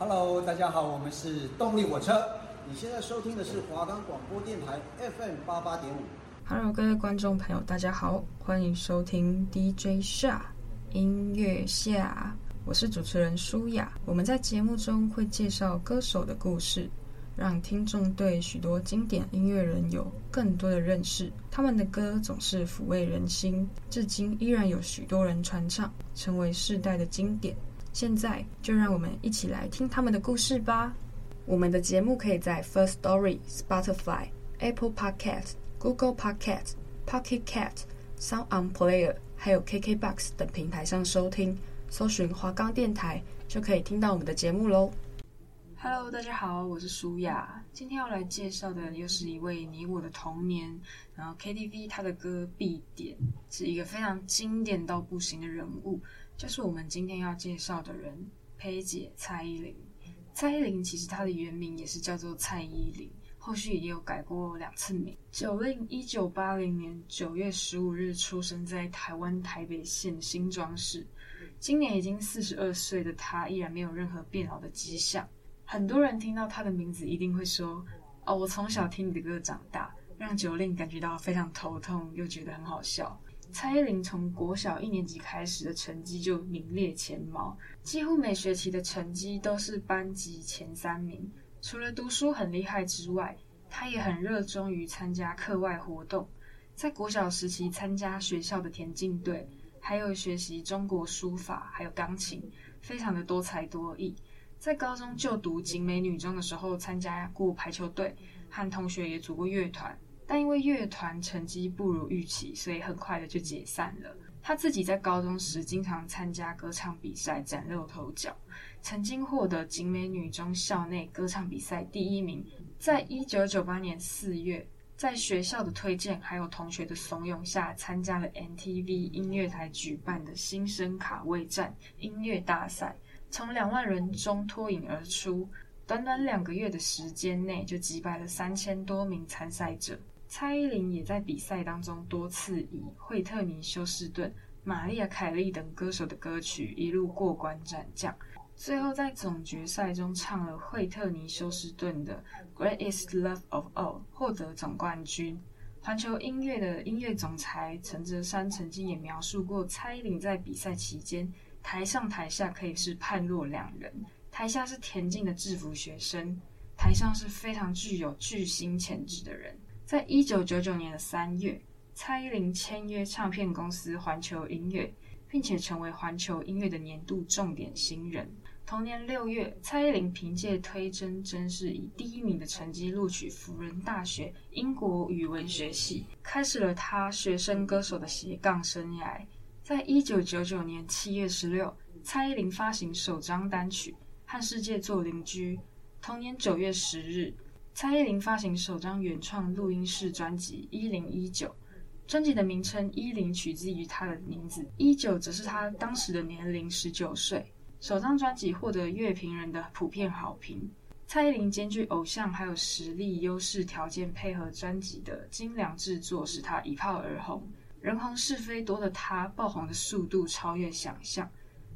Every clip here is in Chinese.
Hello，大家好，我们是动力火车。你现在收听的是华冈广播电台 FM 八八点五。Hello，各位观众朋友，大家好，欢迎收听 DJ 夏音乐夏，我是主持人舒雅。我们在节目中会介绍歌手的故事，让听众对许多经典音乐人有更多的认识。他们的歌总是抚慰人心，至今依然有许多人传唱，成为世代的经典。现在就让我们一起来听他们的故事吧。我们的节目可以在 First Story、Spotify、Apple Podcast、Google Podcast、Pocket Cat、Sound On Player，还有 KKBox 等平台上收听，搜寻华冈电台就可以听到我们的节目喽。Hello，大家好，我是舒雅。今天要来介绍的又是一位你我的童年，然后 KTV 他的歌必点，是一个非常经典到不行的人物。就是我们今天要介绍的人，裴姐蔡依林。蔡依林其实她的原名也是叫做蔡依林，后续也有改过两次名。九令一九八零年九月十五日出生在台湾台北县新庄市，今年已经四十二岁的她依然没有任何变老的迹象。很多人听到他的名字一定会说：“哦，我从小听你的歌长大”，让九令感觉到非常头痛，又觉得很好笑。蔡依林从国小一年级开始的成绩就名列前茅，几乎每学期的成绩都是班级前三名。除了读书很厉害之外，她也很热衷于参加课外活动。在国小时期参加学校的田径队，还有学习中国书法，还有钢琴，非常的多才多艺。在高中就读景美女中的时候，参加过排球队，和同学也组过乐团。但因为乐团成绩不如预期，所以很快的就解散了。他自己在高中时经常参加歌唱比赛，崭露头角，曾经获得景美女中校内歌唱比赛第一名。在一九九八年四月，在学校的推荐还有同学的怂恿下，参加了 MTV 音乐台举办的新生卡位战音乐大赛，从两万人中脱颖而出，短短两个月的时间内就击败了三千多名参赛者。蔡依林也在比赛当中多次以惠特尼休斯顿、玛丽亚凯莉等歌手的歌曲一路过关斩将，最后在总决赛中唱了惠特尼休斯顿的《Greatest Love of All》，获得总冠军。环球音乐的音乐总裁陈哲山曾经也描述过蔡依林在比赛期间，台上台下可以是判若两人，台下是田径的制服学生，台上是非常具有巨星潜质的人。在一九九九年的三月，蔡依林签约唱片公司环球音乐，并且成为环球音乐的年度重点新人。同年六月，蔡依林凭借推甄真是以第一名的成绩录取辅仁大学英国语文学系，开始了她学生歌手的斜杠生涯。在一九九九年七月十六，蔡依林发行首张单曲《和世界做邻居》。同年九月十日，蔡依林发行首张原创录音室专辑《一零一九》，专辑的名称“一零”取自于她的名字，“一九”则是她当时的年龄，十九岁。首张专辑获得乐评人的普遍好评。蔡依林兼具偶像还有实力优势条件，配合专辑的精良制作，使她一炮而红。人红是非多的他，爆红的速度超越想象。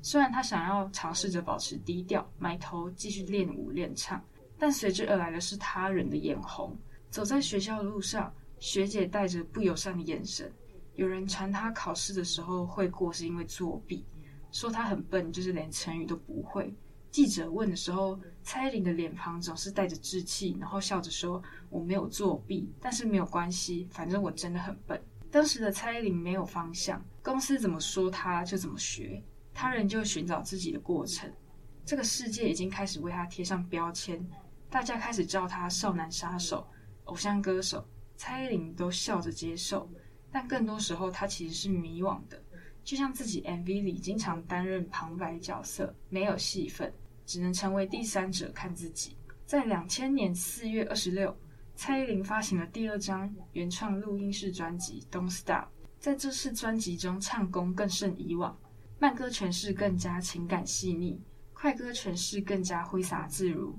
虽然他想要尝试着保持低调，埋头继续练舞练唱。但随之而来的是他人的眼红。走在学校的路上，学姐带着不友善的眼神。有人传他考试的时候会过是因为作弊，说他很笨，就是连成语都不会。记者问的时候，蔡依林的脸庞总是带着稚气，然后笑着说：“我没有作弊，但是没有关系，反正我真的很笨。”当时的蔡依林没有方向，公司怎么说她就怎么学，她人就寻找自己的过程。这个世界已经开始为她贴上标签。大家开始叫她少男杀手、偶像歌手，蔡依林都笑着接受。但更多时候，她其实是迷惘的，就像自己 MV 里经常担任旁白角色，没有戏份，只能成为第三者看自己。在两千年四月二十六，蔡依林发行了第二张原创录音室专辑《Don't Stop》。在这次专辑中，唱功更胜以往，慢歌诠释更加情感细腻，快歌诠释更加挥洒自如。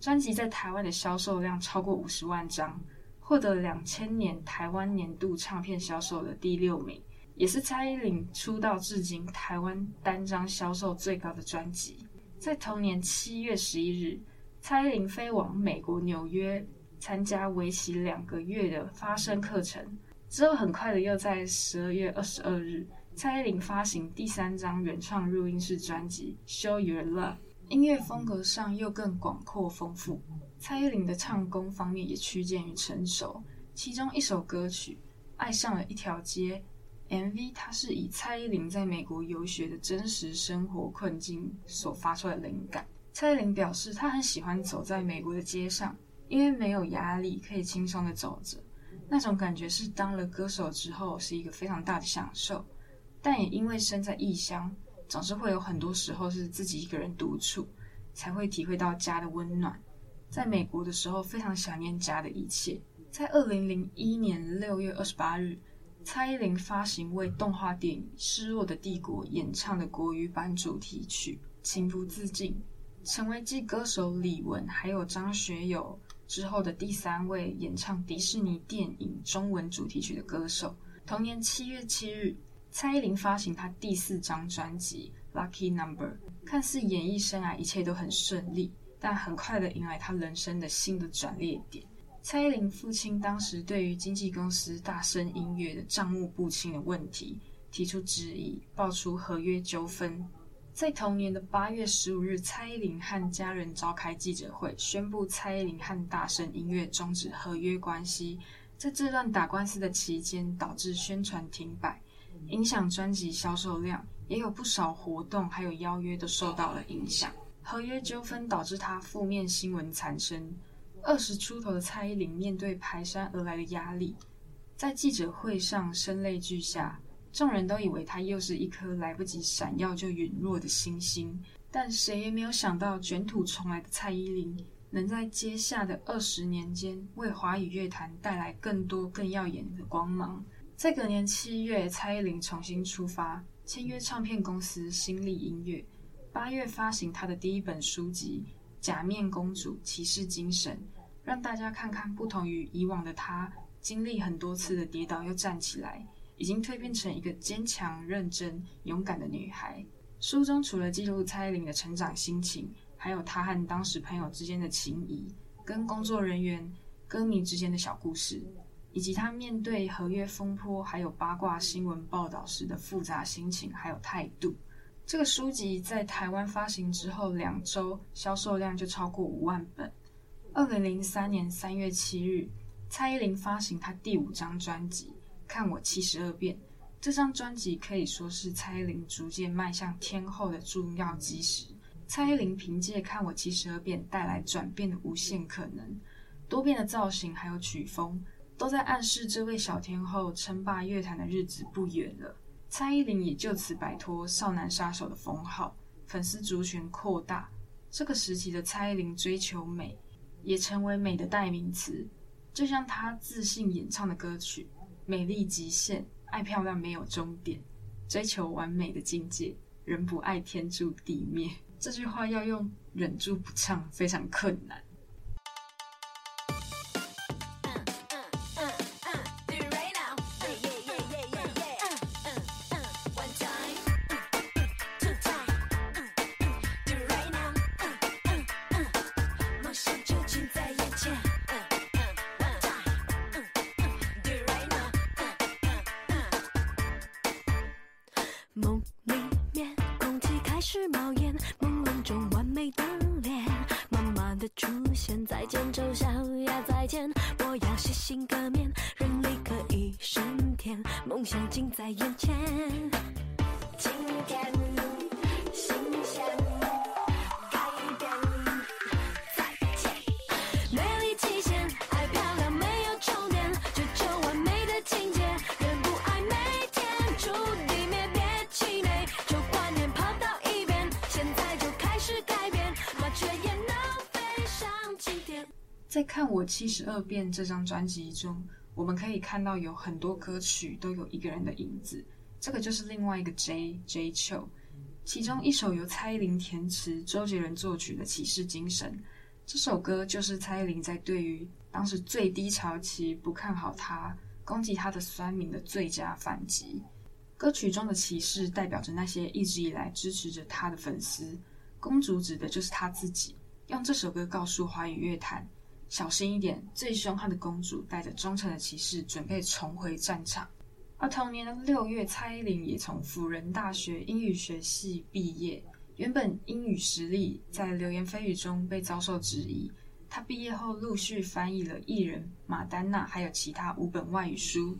专辑在台湾的销售量超过五十万张，获得两千年台湾年度唱片销售的第六名，也是蔡依林出道至今台湾单张销售最高的专辑。在同年七月十一日，蔡依林飞往美国纽约参加为期两个月的发声课程，之后很快的又在十二月二十二日，蔡依林发行第三张原创录音室专辑《Show Your Love》，音乐风格上又更广阔丰富。蔡依林的唱功方面也趋近于成熟，其中一首歌曲《爱上了一条街》。MV 它是以蔡依林在美国游学的真实生活困境所发出的灵感。蔡依林表示，她很喜欢走在美国的街上，因为没有压力，可以轻松的走着，那种感觉是当了歌手之后是一个非常大的享受。但也因为身在异乡，总是会有很多时候是自己一个人独处，才会体会到家的温暖。在美国的时候，非常想念家的一切。在二零零一年六月二十八日。蔡依林发行为动画电影《失落的帝国》演唱的国语版主题曲《情不自禁》，成为继歌手李玟还有张学友之后的第三位演唱迪士尼电影中文主题曲的歌手。同年七月七日，蔡依林发行她第四张专辑《Lucky Number》，看似演艺生涯一切都很顺利，但很快的迎来她人生的新的转捩点。蔡依林父亲当时对于经纪公司大声音乐的账目不清的问题提出质疑，爆出合约纠纷。在同年的八月十五日，蔡依林和家人召开记者会，宣布蔡依林和大声音乐终止合约关系。在这段打官司的期间，导致宣传停摆，影响专辑销售量，也有不少活动还有邀约都受到了影响。合约纠纷导致他负面新闻产生。二十出头的蔡依林面对排山而来的压力，在记者会上声泪俱下，众人都以为她又是一颗来不及闪耀就陨落的星星。但谁也没有想到，卷土重来的蔡依林能在接下的二十年间，为华语乐坛带来更多更耀眼的光芒。在隔年七月，蔡依林重新出发，签约唱片公司新力音乐，八月发行她的第一本书籍《假面公主骑士精神》。让大家看看，不同于以往的她，经历很多次的跌倒又站起来，已经蜕变成一个坚强、认真、勇敢的女孩。书中除了记录蔡依林的成长心情，还有她和当时朋友之间的情谊，跟工作人员、歌迷之间的小故事，以及她面对合约风波还有八卦新闻报道时的复杂心情还有态度。这个书籍在台湾发行之后两周，销售量就超过五万本。二零零三年三月七日，蔡依林发行她第五张专辑《看我七十二变》。这张专辑可以说是蔡依林逐渐迈向天后的重要基石。蔡依林凭借《看我七十二变》带来转变的无限可能，多变的造型还有曲风，都在暗示这位小天后称霸乐坛的日子不远了。蔡依林也就此摆脱少男杀手的封号，粉丝族群扩大。这个时期的蔡依林追求美。也成为美的代名词，就像她自信演唱的歌曲《美丽极限》，爱漂亮没有终点，追求完美的境界，人不爱天诛地灭。这句话要用忍住不唱非常困难。在看我七十二变这张专辑中，我们可以看到有很多歌曲都有一个人的影子，这个就是另外一个 J Jay Chou。其中一首由蔡依林填词、周杰伦作曲的《骑士精神》，这首歌就是蔡依林在对于当时最低潮期不看好他、攻击他的酸民的最佳反击。歌曲中的骑士代表着那些一直以来支持着他的粉丝。公主指的就是她自己，用这首歌告诉华语乐坛：小心一点，最凶悍的公主带着忠诚的骑士准备重回战场。而同年的六月，蔡依林也从辅仁大学英语学系毕业。原本英语实力在流言蜚语中被遭受质疑。她毕业后陆续翻译了《艺人》《马丹娜》还有其他五本外语书。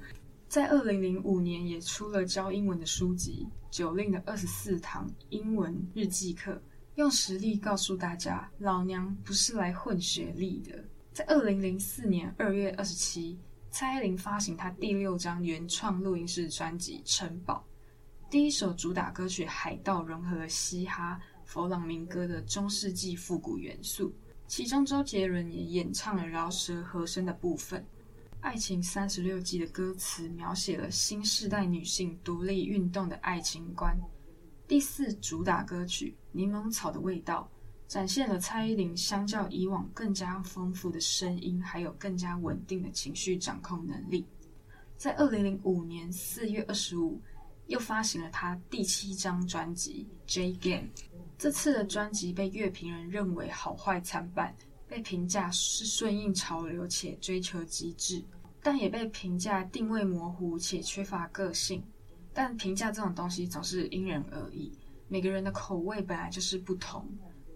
在二零零五年，也出了教英文的书籍《九令的二十四堂英文日记课》，用实力告诉大家，老娘不是来混学历的。在二零零四年二月二十七。蔡依林发行她第六张原创录音室专辑《城堡》，第一首主打歌曲《海盗》融合了嘻哈、佛朗明哥的中世纪复古元素，其中周杰伦也演唱了饶舌和声的部分。《爱情三十六计》的歌词描写了新时代女性独立运动的爱情观。第四主打歌曲《柠檬草的味道》。展现了蔡依林相较以往更加丰富的声音，还有更加稳定的情绪掌控能力。在二零零五年四月二十五，又发行了她第七张专辑《J Game》。这次的专辑被乐评人认为好坏参半，被评价是顺应潮流且追求极致，但也被评价定位模糊且缺乏个性。但评价这种东西总是因人而异，每个人的口味本来就是不同。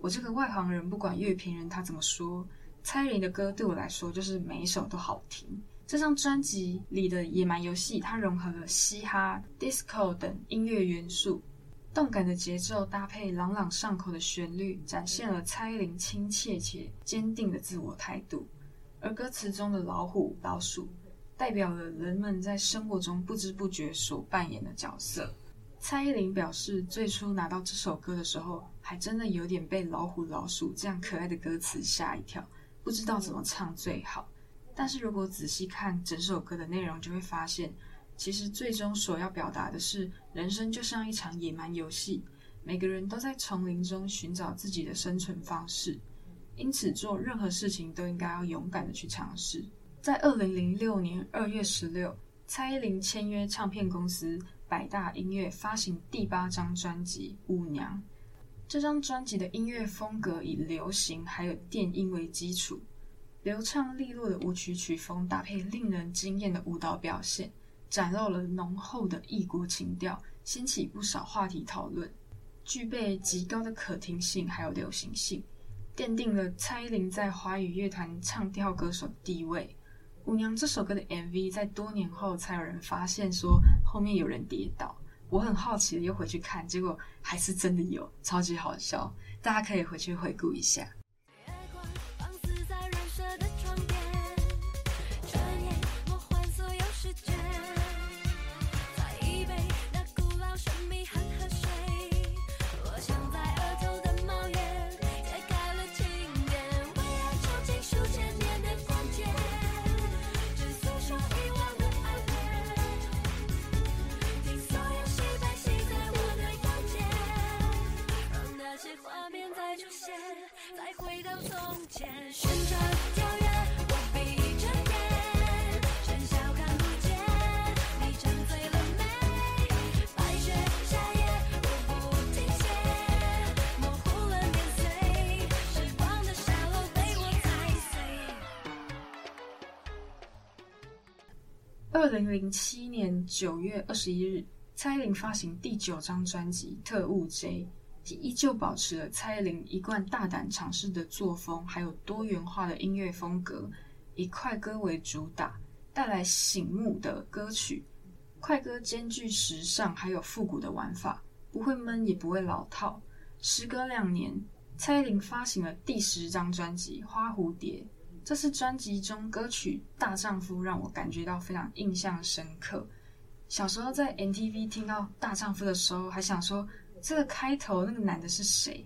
我这个外行人，不管乐评人他怎么说，蔡依林的歌对我来说就是每一首都好听。这张专辑里的《野蛮游戏》，它融合了嘻哈、disco 等音乐元素，动感的节奏搭配朗朗上口的旋律，展现了蔡依林亲切且坚定的自我态度。而歌词中的老虎、老鼠，代表了人们在生活中不知不觉所扮演的角色。蔡依林表示，最初拿到这首歌的时候，还真的有点被“老虎老鼠”这样可爱的歌词吓一跳，不知道怎么唱最好。但是如果仔细看整首歌的内容，就会发现，其实最终所要表达的是，人生就像一场野蛮游戏，每个人都在丛林中寻找自己的生存方式，因此做任何事情都应该要勇敢的去尝试。在二零零六年二月十六，蔡依林签约唱片公司。百大音乐发行第八张专辑《舞娘》，这张专辑的音乐风格以流行还有电音为基础，流畅利落的舞曲曲风搭配令人惊艳的舞蹈表现，展露了浓厚的异国情调，掀起不少话题讨论，具备极高的可听性还有流行性，奠定了蔡依林在华语乐坛唱跳歌手的地位。舞娘这首歌的 MV 在多年后才有人发现，说后面有人跌倒。我很好奇又回去看，结果还是真的有，超级好笑。大家可以回去回顾一下。二零零七年九月二十一日，蔡依林发行第九张专辑《特务 J》，依旧保持了蔡依林一贯大胆尝试的作风，还有多元化的音乐风格，以快歌为主打，带来醒目的歌曲。快歌兼具时尚还有复古的玩法，不会闷也不会老套。时隔两年，蔡依林发行了第十张专辑《花蝴蝶》。这次专辑中歌曲《大丈夫》让我感觉到非常印象深刻。小时候在 MTV 听到《大丈夫》的时候，还想说这个开头那个男的是谁？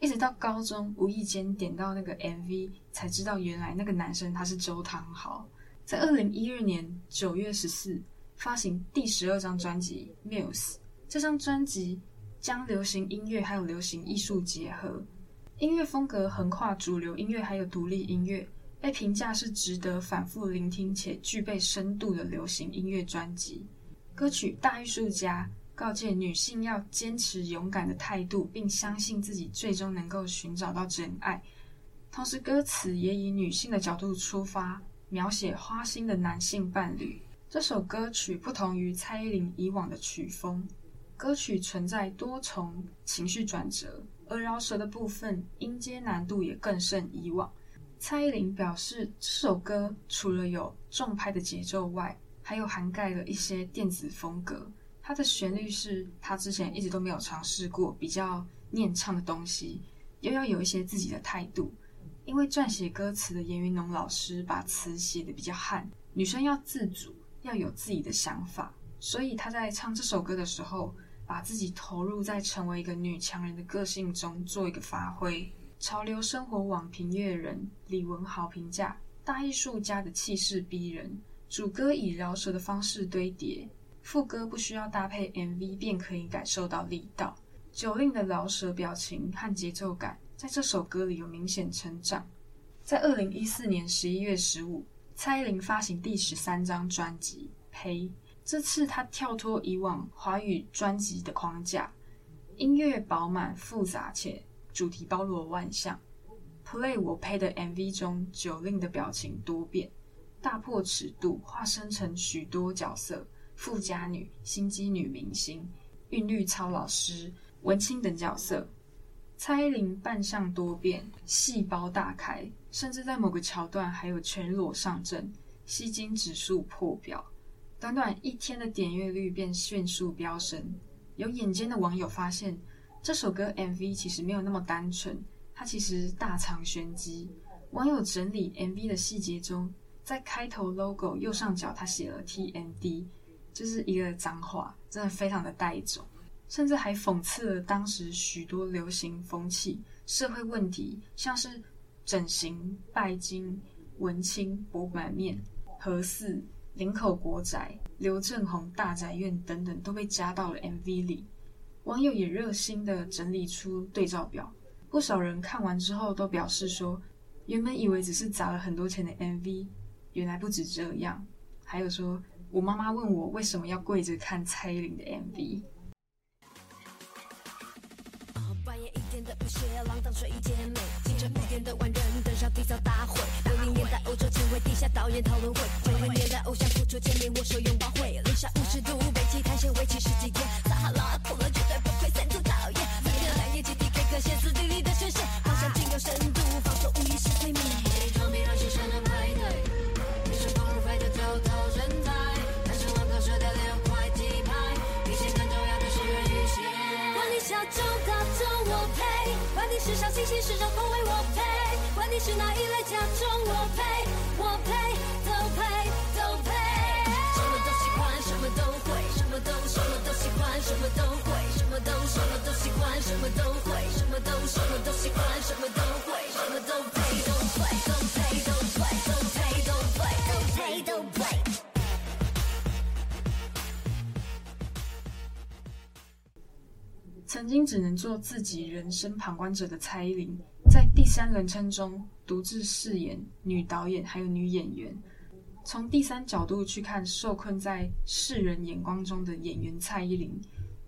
一直到高中无意间点到那个 MV，才知道原来那个男生他是周汤豪。在二零一二年九月十四发行第十二张专辑《Muse》，这张专辑将流行音乐还有流行艺术结合，音乐风格横跨主流音乐还有独立音乐。被评价是值得反复聆听且具备深度的流行音乐专辑。歌曲《大艺术家》告诫女性要坚持勇敢的态度，并相信自己最终能够寻找到真爱。同时，歌词也以女性的角度出发，描写花心的男性伴侣。这首歌曲不同于蔡依林以往的曲风，歌曲存在多重情绪转折，而饶舌的部分音阶难度也更胜以往。蔡依林表示，这首歌除了有重拍的节奏外，还有涵盖了一些电子风格。它的旋律是他之前一直都没有尝试过，比较念唱的东西，又要有一些自己的态度。因为撰写歌词的严云农老师把词写得比较悍，女生要自主，要有自己的想法，所以他在唱这首歌的时候，把自己投入在成为一个女强人的个性中做一个发挥。潮流生活网评阅人李文豪评价：大艺术家的气势逼人，主歌以饶舌的方式堆叠。副歌不需要搭配 MV 便可以感受到力道。九令的饶舌表情和节奏感在这首歌里有明显成长。在二零一四年十一月十五，蔡依林发行第十三张专辑《呸》，这次她跳脱以往华语专辑的框架，音乐饱满复杂且主题包罗万象。Play 我呸的 MV 中，九令的表情多变，大破尺度，化身成许多角色。富家女、心机女明星、韵律操老师、文青等角色，蔡依林扮相多变，细胞大开，甚至在某个桥段还有全裸上阵，吸睛指数破表。短短一天的点阅率便迅速飙升。有眼尖的网友发现，这首歌 MV 其实没有那么单纯，它其实大藏玄机。网友整理 MV 的细节中，在开头 logo 右上角，他写了 TMD。就是一个脏话，真的非常的带种，甚至还讽刺了当时许多流行风气、社会问题，像是整形、拜金、文青、博满面、核四、林口国宅、刘正宏大宅院等等，都被加到了 MV 里。网友也热心的整理出对照表，不少人看完之后都表示说，原本以为只是砸了很多钱的 MV，原来不止这样，还有说。我妈妈问我为什么要跪着看蔡依林的 MV。半夜一点的不屑浪荡睡衣姐妹，清晨五点的万人登上缔造大会。六零年代欧洲前卫地下导演讨论会，九零年代偶像复出见面握手拥抱会，零下五十度北极探险为期十几天，撒哈拉酷热时尚新兴，时尚风味我配。管你是哪一类，假装我配，我配都配都配。什么都喜欢，什么都会，什么都什么都喜欢，什么都会，什么都什么都喜欢，什么都会，什么都什么都喜欢，什么都会，什么都配都配曾经只能做自己人生旁观者的蔡依林，在第三人称中独自饰演女导演还有女演员，从第三角度去看受困在世人眼光中的演员蔡依林。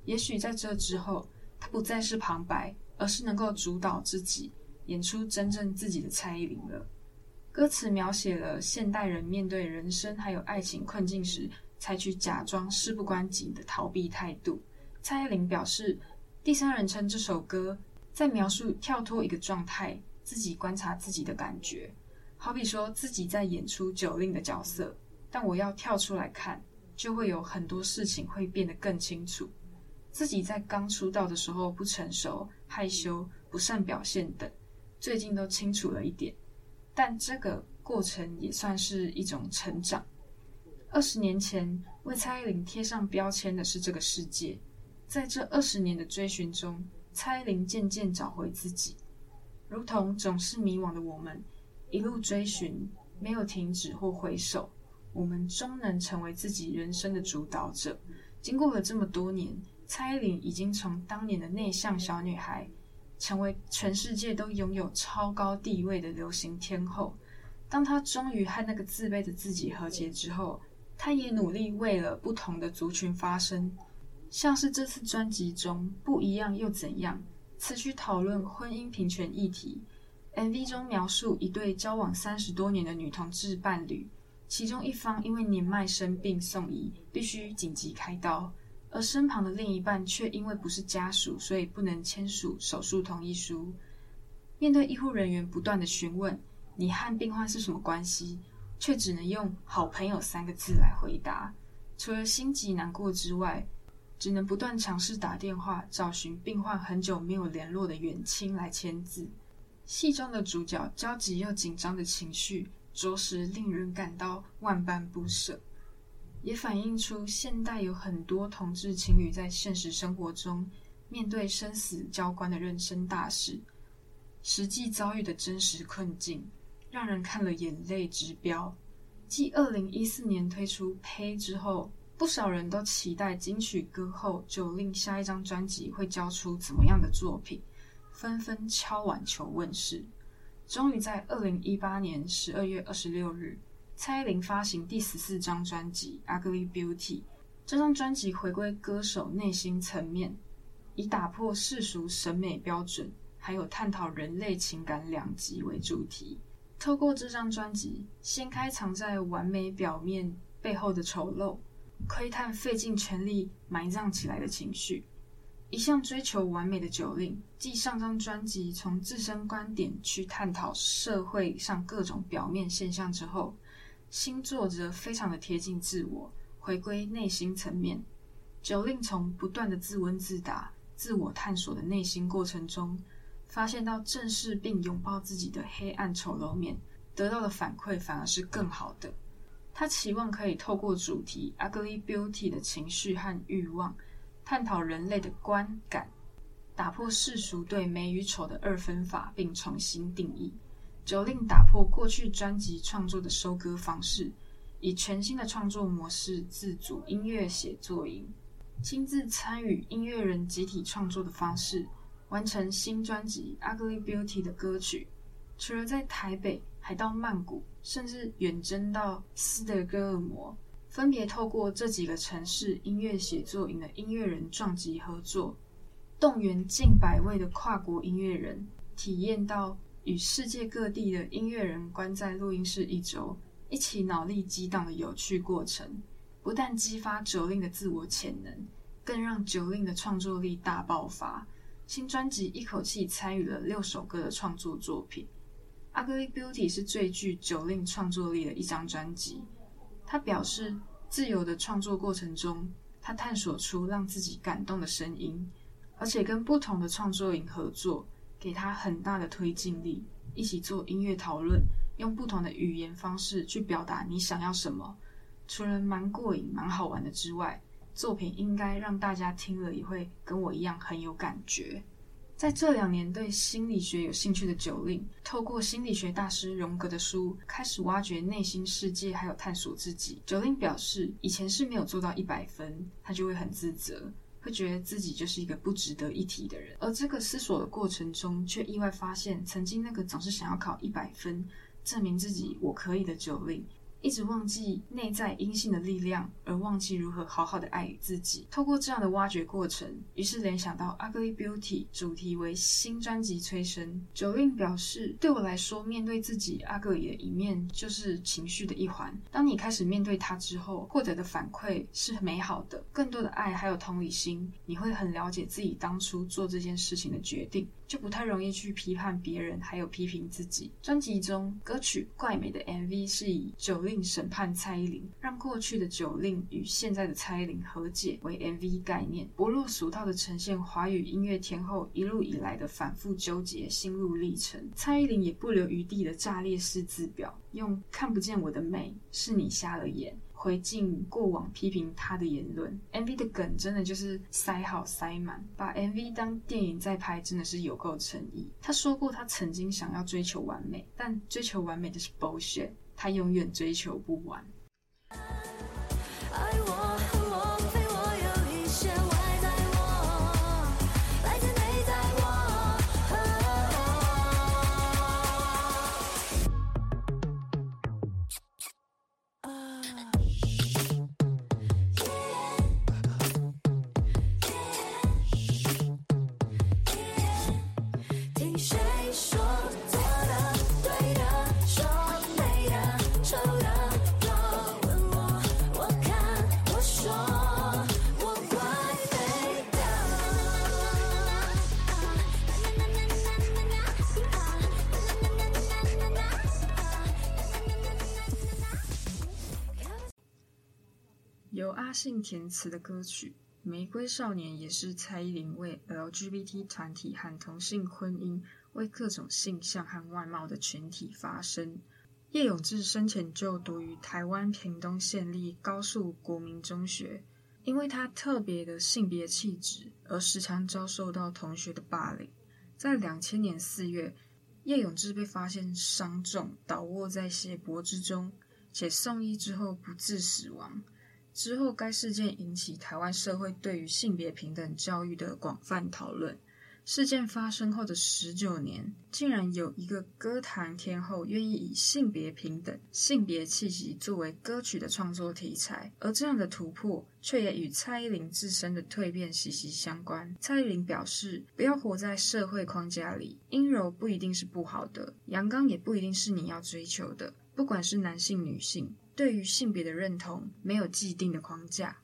也许在这之后，她不再是旁白，而是能够主导自己，演出真正自己的蔡依林了。歌词描写了现代人面对人生还有爱情困境时，采取假装事不关己的逃避态度。蔡依林表示。第三人称这首歌在描述跳脱一个状态，自己观察自己的感觉，好比说自己在演出九令的角色，但我要跳出来看，就会有很多事情会变得更清楚。自己在刚出道的时候不成熟、害羞、不善表现等，最近都清楚了一点，但这个过程也算是一种成长。二十年前为蔡依林贴上标签的是这个世界。在这二十年的追寻中，蔡依林渐渐找回自己，如同总是迷惘的我们，一路追寻，没有停止或回首，我们终能成为自己人生的主导者。经过了这么多年，蔡依林已经从当年的内向小女孩，成为全世界都拥有超高地位的流行天后。当她终于和那个自卑的自己和解之后，她也努力为了不同的族群发声。像是这次专辑中不一样又怎样，词曲讨论婚姻平权议题，MV 中描述一对交往三十多年的女同志伴侣，其中一方因为年迈生病送医，必须紧急开刀，而身旁的另一半却因为不是家属，所以不能签署手术同意书。面对医护人员不断的询问你和病患是什么关系，却只能用“好朋友”三个字来回答。除了心急难过之外，只能不断尝试打电话找寻病患很久没有联络的远亲来签字。戏中的主角焦急又紧张的情绪，着实令人感到万般不舍，也反映出现代有很多同志情侣在现实生活中面对生死交关的人生大事。实际遭遇的真实困境，让人看了眼泪直飙。继二零一四年推出《呸》之后，不少人都期待金曲歌后 Jolin 下一张专辑会交出怎么样的作品，纷纷敲碗求问世。终于在二零一八年十二月二十六日，蔡依林发行第十四张专辑《Ugly Beauty》。这张专辑回归歌手内心层面，以打破世俗审美标准。还有探讨人类情感两极为主题，透过这张专辑掀开藏在完美表面背后的丑陋，窥探费尽全力埋葬起来的情绪。一向追求完美的 Jolin，继上张专辑从自身观点去探讨社会上各种表面现象之后，新作则非常的贴近自我，回归内心层面。Jolin 从不断的自问自答、自我探索的内心过程中。发现到正视并拥抱自己的黑暗丑陋面，得到的反馈反而是更好的。他期望可以透过主题 “ugly beauty” 的情绪和欲望，探讨人类的观感，打破世俗对美与丑的二分法，并重新定义。Jolin 打破过去专辑创作的收割方式，以全新的创作模式自组音乐写作营，亲自参与音乐人集体创作的方式。完成新专辑《Ugly Beauty》的歌曲，除了在台北，还到曼谷，甚至远征到斯德哥尔摩，分别透过这几个城市音乐写作营的音乐人撞击合作，动员近百位的跨国音乐人，体验到与世界各地的音乐人关在录音室一周，一起脑力激荡的有趣过程，不但激发 Jolin 的自我潜能，更让 Jolin 的创作力大爆发。新专辑一口气参与了六首歌的创作作品，《Ugly Beauty》是最具酒令创作力的一张专辑。他表示，自由的创作过程中，他探索出让自己感动的声音，而且跟不同的创作营合作，给他很大的推进力。一起做音乐讨论，用不同的语言方式去表达你想要什么，除了蛮过瘾、蛮好玩的之外。作品应该让大家听了也会跟我一样很有感觉。在这两年对心理学有兴趣的 Jolin，透过心理学大师荣格的书，开始挖掘内心世界，还有探索自己。Jolin 表示，以前是没有做到一百分，他就会很自责，会觉得自己就是一个不值得一提的人。而这个思索的过程中，却意外发现，曾经那个总是想要考一百分，证明自己我可以的 Jolin。一直忘记内在阴性的力量，而忘记如何好好的爱自己。透过这样的挖掘过程，于是联想到《Ugly Beauty》主题为新专辑催生。Jolin 表示：“对我来说，面对自己 ugly 的一面，就是情绪的一环。当你开始面对它之后，获得的反馈是美好的，更多的爱还有同理心。你会很了解自己当初做这件事情的决定。”就不太容易去批判别人，还有批评自己。专辑中歌曲《怪美》的 MV 是以酒令审判蔡依林，让过去的酒令与现在的蔡依林和解为 MV 概念，不落俗套的呈现华语音乐天后一路以来的反复纠结心路历程。蔡依林也不留余地的炸裂式自表，用看不见我的美，是你瞎了眼。回敬过往批评他的言论，MV 的梗真的就是塞好塞满，把 MV 当电影在拍，真的是有够诚意。他说过，他曾经想要追求完美，但追求完美的是 bullshit，他永远追求不完。由阿信填词的歌曲《玫瑰少年》也是蔡依林为 LGBT 团体和同性婚姻、为各种性向和外貌的群体发声。叶永志生前就读于台湾屏东县立高树国民中学，因为他特别的性别气质，而时常遭受到同学的霸凌。在两千年四月，叶永志被发现伤重，倒卧在血泊之中，且送医之后不治死亡。之后，该事件引起台湾社会对于性别平等教育的广泛讨论。事件发生后的十九年，竟然有一个歌坛天后愿意以性别平等、性别气息作为歌曲的创作题材，而这样的突破却也与蔡依林自身的蜕变息息相关。蔡依林表示：“不要活在社会框架里，阴柔不一定是不好的，阳刚也不一定是你要追求的。不管是男性、女性，对于性别的认同没有既定的框架。”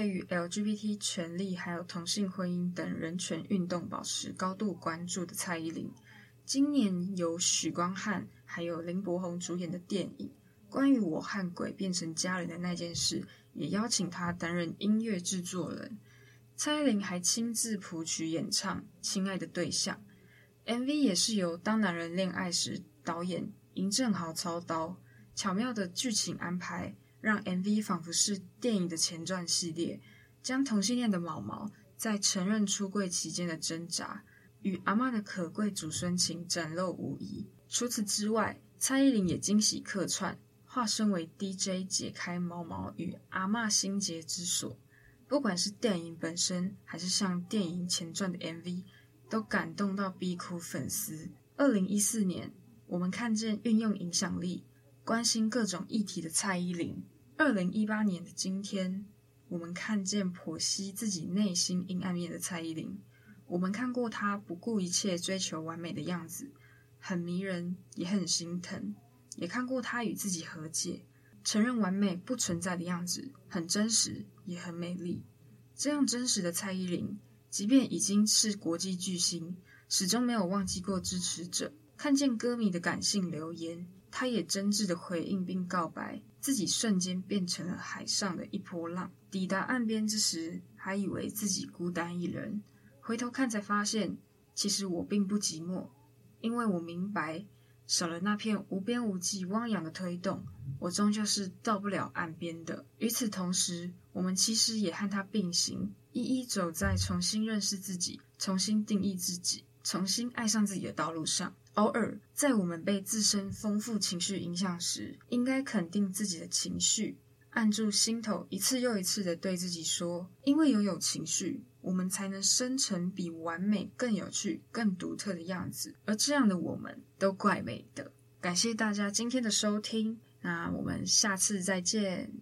对于 LGBT 权利还有同性婚姻等人权运动保持高度关注的蔡依林，今年由许光汉还有林柏宏主演的电影《关于我和鬼变成家人的那件事》，也邀请他担任音乐制作人。蔡依林还亲自谱曲演唱《亲爱的对象》，MV 也是由《当男人恋爱时》导演尹正豪操刀，巧妙的剧情安排。让 MV 仿佛是电影的前传系列，将同性恋的毛毛在承认出柜期间的挣扎，与阿嬷的可贵祖孙情展露无遗。除此之外，蔡依林也惊喜客串，化身为 DJ 解开毛毛与阿嬷心结之锁。不管是电影本身，还是像电影前传的 MV，都感动到逼哭粉丝。二零一四年，我们看见运用影响力。关心各种议题的蔡依林。二零一八年的今天，我们看见剖析自己内心阴暗面的蔡依林。我们看过她不顾一切追求完美的样子，很迷人，也很心疼。也看过她与自己和解，承认完美不存在的样子，很真实，也很美丽。这样真实的蔡依林，即便已经是国际巨星，始终没有忘记过支持者。看见歌迷的感性留言。他也真挚的回应并告白，自己瞬间变成了海上的一波浪。抵达岸边之时，还以为自己孤单一人，回头看才发现，其实我并不寂寞，因为我明白，少了那片无边无际汪洋的推动，我终究是到不了岸边的。与此同时，我们其实也和他并行，一一走在重新认识自己、重新定义自己、重新爱上自己的道路上。偶尔，在我们被自身丰富情绪影响时，应该肯定自己的情绪，按住心头，一次又一次地对自己说：“因为拥有情绪，我们才能生成比完美更有趣、更独特的样子。”而这样的我们，都怪美的。感谢大家今天的收听，那我们下次再见。